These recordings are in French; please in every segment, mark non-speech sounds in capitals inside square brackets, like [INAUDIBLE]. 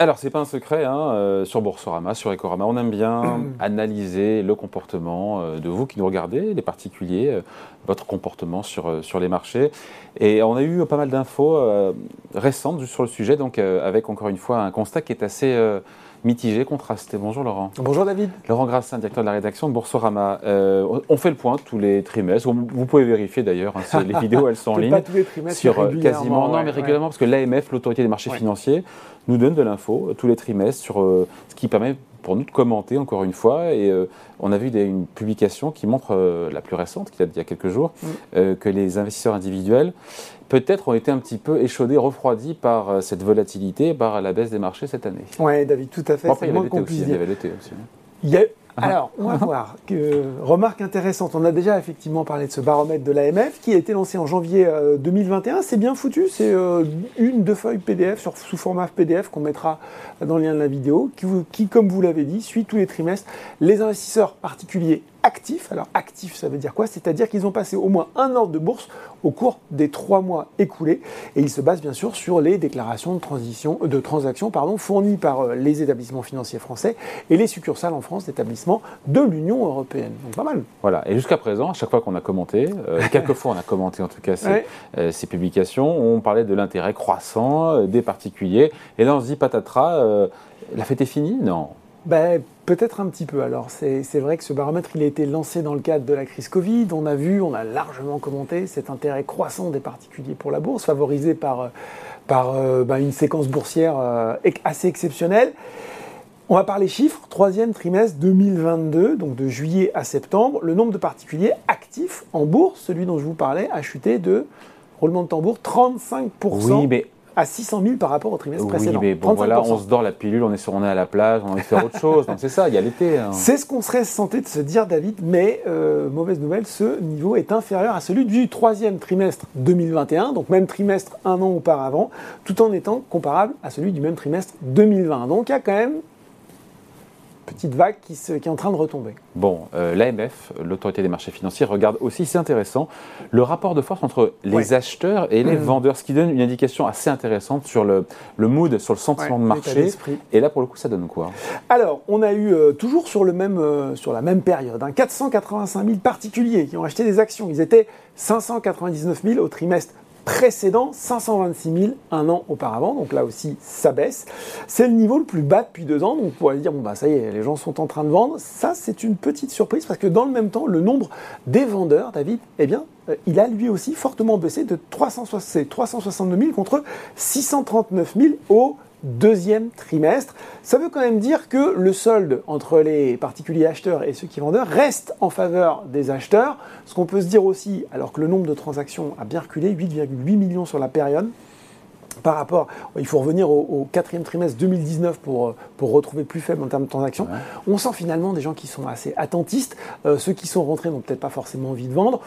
Alors, c'est pas un secret, hein, euh, sur Boursorama, sur Ecorama, on aime bien [CLEARS THROAT] analyser le comportement euh, de vous qui nous regardez, les particuliers, euh, votre comportement sur, sur les marchés. Et on a eu pas mal d'infos récentes sur le sujet, donc avec encore une fois un constat qui est assez mitigé, contrasté. Bonjour Laurent. Bonjour David. Laurent Grassin, directeur de la rédaction de Boursorama. Euh, on fait le point tous les trimestres. Vous, pouvez vérifier d'ailleurs, hein, les [LAUGHS] vidéos elles sont en ligne. Pas tous les trimestres, sur euh, régulièrement, quasiment, non mais régulièrement, parce que l'AMF, l'autorité des marchés Ouais. financiers, nous donne de l'info euh, tous les trimestres sur euh, ce qui permet pour nous de commenter encore une fois. Et euh, on a vu des- une publication qui montre, euh, la plus récente, qui date d'il y a quelques jours, euh, que les investisseurs individuels peut-être ont été un petit peu échaudés, refroidis par cette volatilité, par la baisse des marchés cette année. Ouais, David, tout à fait. Bon, après, c'est il y avait l'été aussi. puisse Il y dire. avait l'été aussi. hein. Il y a- Alors, on va voir. Que, remarque intéressante. On a déjà effectivement parlé de ce baromètre de l'AMF qui a été lancé en janvier euh, 2021. C'est bien foutu. C'est euh, une, deux feuilles PDF sur, sous format PDF qu'on mettra dans le lien de la vidéo qui, comme vous l'avez dit, suit tous les trimestres les investisseurs particuliers actifs. Alors, actifs, ça veut dire quoi? C'est-à-dire qu'ils ont passé au moins un ordre de bourse au cours des trois mois écoulés. Et ils se basent bien sûr sur les déclarations de, transition, de transactions pardon, fournies par euh, les établissements financiers français et les succursales en France d'établissements de l'Union européenne. Donc pas mal. Voilà, et jusqu'à présent, à chaque fois qu'on a commenté, euh, [LAUGHS] quelques fois on a commenté en tout cas ces, Ouais. euh, ces publications, on parlait de l'intérêt croissant euh, des particuliers, et là on se dit patatras, la fête est finie? Non. Ben, Peut-être un petit peu. Alors, c'est vrai que ce baromètre, il a été lancé dans le cadre de la crise Covid. On a vu, on a largement commenté cet intérêt croissant des particuliers pour la bourse, favorisé par, par euh, ben, une séquence boursière euh, assez exceptionnelle. On va parler chiffres. Troisième trimestre 2022, donc de juillet à septembre, le nombre de particuliers actifs en bourse, celui dont je vous parlais, a chuté de, roulement de tambour, 35% Oui, mais, à 600 000 par rapport au trimestre oui, précédent. mais bon, voilà, 35%. on se dort la pilule, on est, sur, on est à la plage, on a envie de faire autre chose, donc c'est ça, il y a l'été. hein. C'est ce qu'on serait tenté de se dire, David, mais euh, mauvaise nouvelle, ce niveau est inférieur à celui du troisième trimestre 2021, donc même trimestre un an auparavant, tout en étant comparable à celui du même trimestre 2020. Donc il y a quand même petite vague qui, se- qui est en train de retomber. Bon, euh, l'AMF, l'autorité des marchés financiers, regarde aussi, c'est intéressant, le rapport de force entre les Ouais. acheteurs et les Mhm. vendeurs, ce qui donne une indication assez intéressante sur le, le mood, sur le sentiment Ouais, de marché. Et là, pour le coup, ça donne quoi? Alors, on a eu euh, toujours sur, le même, euh, sur la même période, hein, 485 000 particuliers qui ont acheté des actions. Ils étaient 599 000 au trimestre précédent, 526 000 un an auparavant. Donc là aussi, ça baisse. C'est le niveau le plus bas depuis deux ans. Donc on pourrait dire, bon, bah, ça y est, les gens sont en train de vendre. Ça, c'est une petite surprise parce que dans le même temps, le nombre des vendeurs, David, eh bien, euh, il a lui aussi fortement baissé de 360 c'est 362 000 contre 639 000 au deuxième trimestre. Ça veut quand même dire que le solde entre les particuliers acheteurs et ceux qui vendeurs reste en faveur des acheteurs. Ce qu'on peut se dire aussi, alors que le nombre de transactions a bien reculé, 8,8 millions sur la période, par rapport, il faut revenir au, au quatrième trimestre 2019 pour, euh, pour retrouver plus faible en termes de transactions. Ouais. On sent finalement des gens qui sont assez attentistes. Euh, ceux qui sont rentrés n'ont peut-être pas forcément envie de vendre.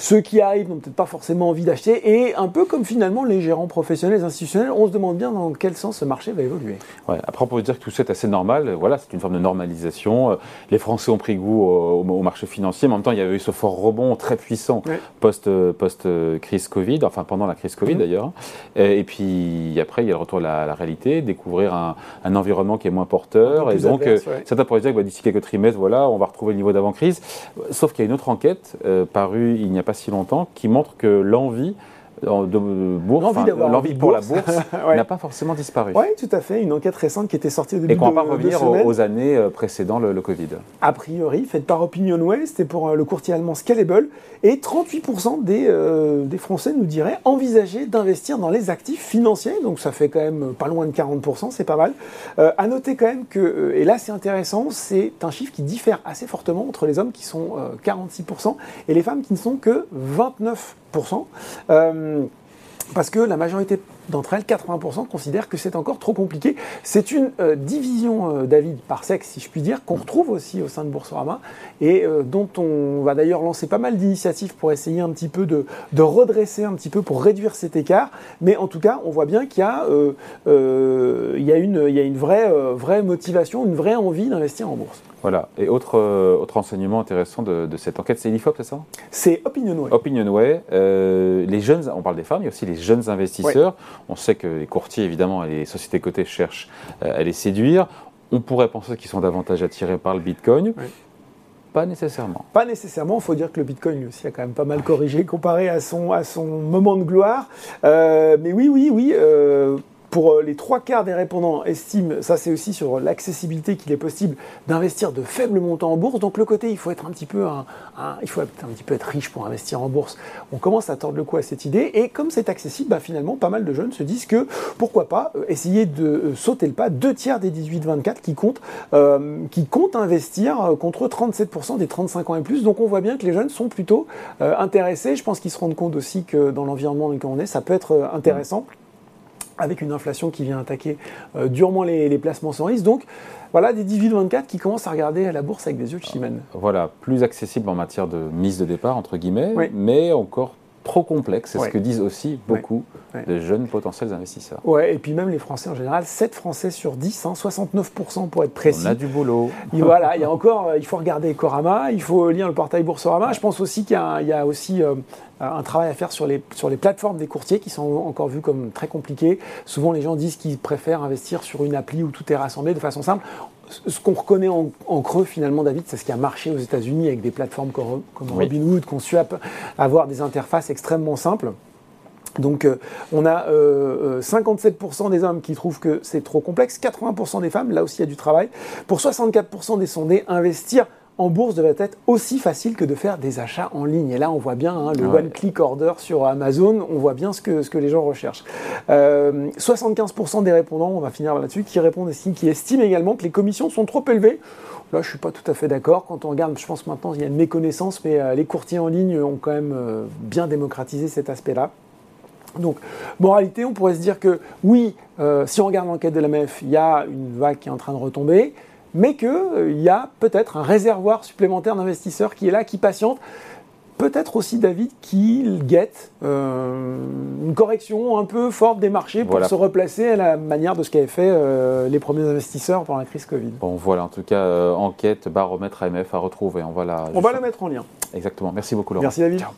Ceux qui arrivent n'ont peut-être pas forcément envie d'acheter. Et un peu comme finalement les gérants professionnels, institutionnels, on se demande bien dans quel sens ce marché va évoluer. Ouais, après, on peut dire que tout ça est assez normal. Voilà, c'est une forme de normalisation. Euh, Les Français ont pris goût au, au marché financier. Mais en même temps, il y avait eu ce fort rebond très puissant Ouais. post, post-crise Covid, enfin pendant la crise Covid Mhm. d'ailleurs. Et, et puis après, il y a le retour à la, à la réalité, découvrir un, un environnement qui est moins porteur. Et donc, adverse, euh, ouais. certains pourraient dire que d'ici quelques trimestres, voilà, on va retrouver le niveau d'avant-crise. Sauf qu'il y a une autre enquête euh, parue il n'y a pas si longtemps qui montre que l'envie de bourse, L'envie d'avoir l'envie pour bourse. la bourse [LAUGHS] Ouais. n'a pas forcément disparu. Oui, tout à fait. Une enquête récente qui était sortie au début Et qu'on va pas revenir aux, années euh, précédant le, le Covid. a priori, faite par OpinionWay, c'était pour euh, le courtier allemand Scalable, et 38% des, euh, des Français nous diraient envisager d'investir dans les actifs financiers, donc ça fait quand même pas loin de 40%, c'est pas mal. Euh, à noter quand même que, euh, et là c'est intéressant, c'est un chiffre qui diffère assez fortement entre les hommes qui sont euh, 46% et les femmes qui ne sont que 29%. Euh, parce que la majorité d'entre elles, 80%, considèrent que c'est encore trop compliqué. C'est une euh, division, euh, David, par sexe, si je puis dire, qu'on retrouve aussi au sein de Boursorama et euh, dont on va d'ailleurs lancer pas mal d'initiatives pour essayer un petit peu de, redresser un petit peu pour réduire cet écart. Mais en tout cas, on voit bien qu'il y a, euh, euh, une, euh, vraie motivation, une vraie envie d'investir en bourse. Voilà. Et autre, euh, autre enseignement intéressant de, de cette enquête, c'est l'IFOP, c'est ça? C'est Opinionway. Opinionway. euh, les jeunes, on parle des femmes, il y a aussi les jeunes investisseurs. On sait que les courtiers, évidemment, et les sociétés cotées cherchent à les séduire. On pourrait penser qu'ils sont davantage attirés par le Bitcoin. Pas nécessairement. Pas nécessairement. Il faut dire que le Bitcoin, lui aussi, a quand même pas mal corrigé comparé à son, à son moment de gloire. mais oui, oui, oui pour euh, les trois quarts des répondants estiment, ça c'est aussi sur l'accessibilité qu'il est possible d'investir de faibles montants en bourse. Donc le côté, il faut être un petit peu, un, il faut un petit peu être riche pour investir en bourse. On commence à tordre le cou à cette idée et comme c'est accessible, bah, finalement pas mal de jeunes se disent que pourquoi pas euh, essayer de euh, sauter le pas. Deux tiers des 18-24 qui comptent, qui comptent investir contre 37% des 35 ans et plus. Donc on voit bien que les jeunes sont plutôt intéressés. Je pense qu'ils se rendent compte aussi que dans l'environnement dans lequel on est, ça peut être intéressant avec une inflation qui vient attaquer euh, durement les, placements sans risque. Donc voilà des 18-24 qui commencent à regarder la bourse avec des yeux de chimène. Voilà, plus accessible en matière de mise de départ, entre guillemets, mais encore trop complexe, c'est ce que disent aussi beaucoup de jeunes potentiels investisseurs. Ouais, et puis même les Français en général, 7 Français sur 10, 69% hein, pour être précis. On a du boulot. [LAUGHS] voilà, il y a encore, euh, il faut regarder Corama, il faut lire le portail Boursorama. Je pense aussi qu'il y, a aussi euh, un travail à faire sur les, sur les plateformes des courtiers qui sont encore vues comme très compliquées. Souvent, les gens disent qu'ils préfèrent investir sur une appli où tout est rassemblé de façon simple ce qu'on reconnaît en, creux finalement, David, c'est ce qui a marché aux États-Unis avec des plateformes comme, Robinhood, Consuap, avoir des interfaces extrêmement simples. Donc euh, on a 57% euh, euh, des hommes qui trouvent que c'est trop complexe, 80% des femmes, là aussi il y a du travail. Pour 64% des sondés, investir en bourse devrait être aussi facile que de faire des achats en ligne. Et là, on voit bien hein, le one-click order sur Amazon, on voit bien ce que, ce que les gens recherchent. 75% des répondants, on va finir là-dessus, qui répondent qui estiment également que les commissions sont trop élevées. Là, je ne suis pas tout à fait d'accord. Quand on regarde, je pense maintenant il y a une méconnaissance, mais les courtiers en ligne ont quand même bien démocratisé cet aspect-là. Donc, moralité, on pourrait se dire que oui, euh, si on regarde l'enquête de la MEF, il y a une vague qui est en train de retomber, mais qu'il euh, y a peut-être un réservoir supplémentaire d'investisseurs qui est là, qui patiente. Peut-être aussi, David, qu'il guette euh, une correction un peu forte des marchés pour se replacer à la manière de ce qu'avaient fait les premiers investisseurs pendant la crise Covid. Bon, voilà, en tout cas, enquête, baromètre AMF à retrouver. On va la, on va la mettre en lien. Exactement. Merci beaucoup, Laurent. Merci, David. Ciao.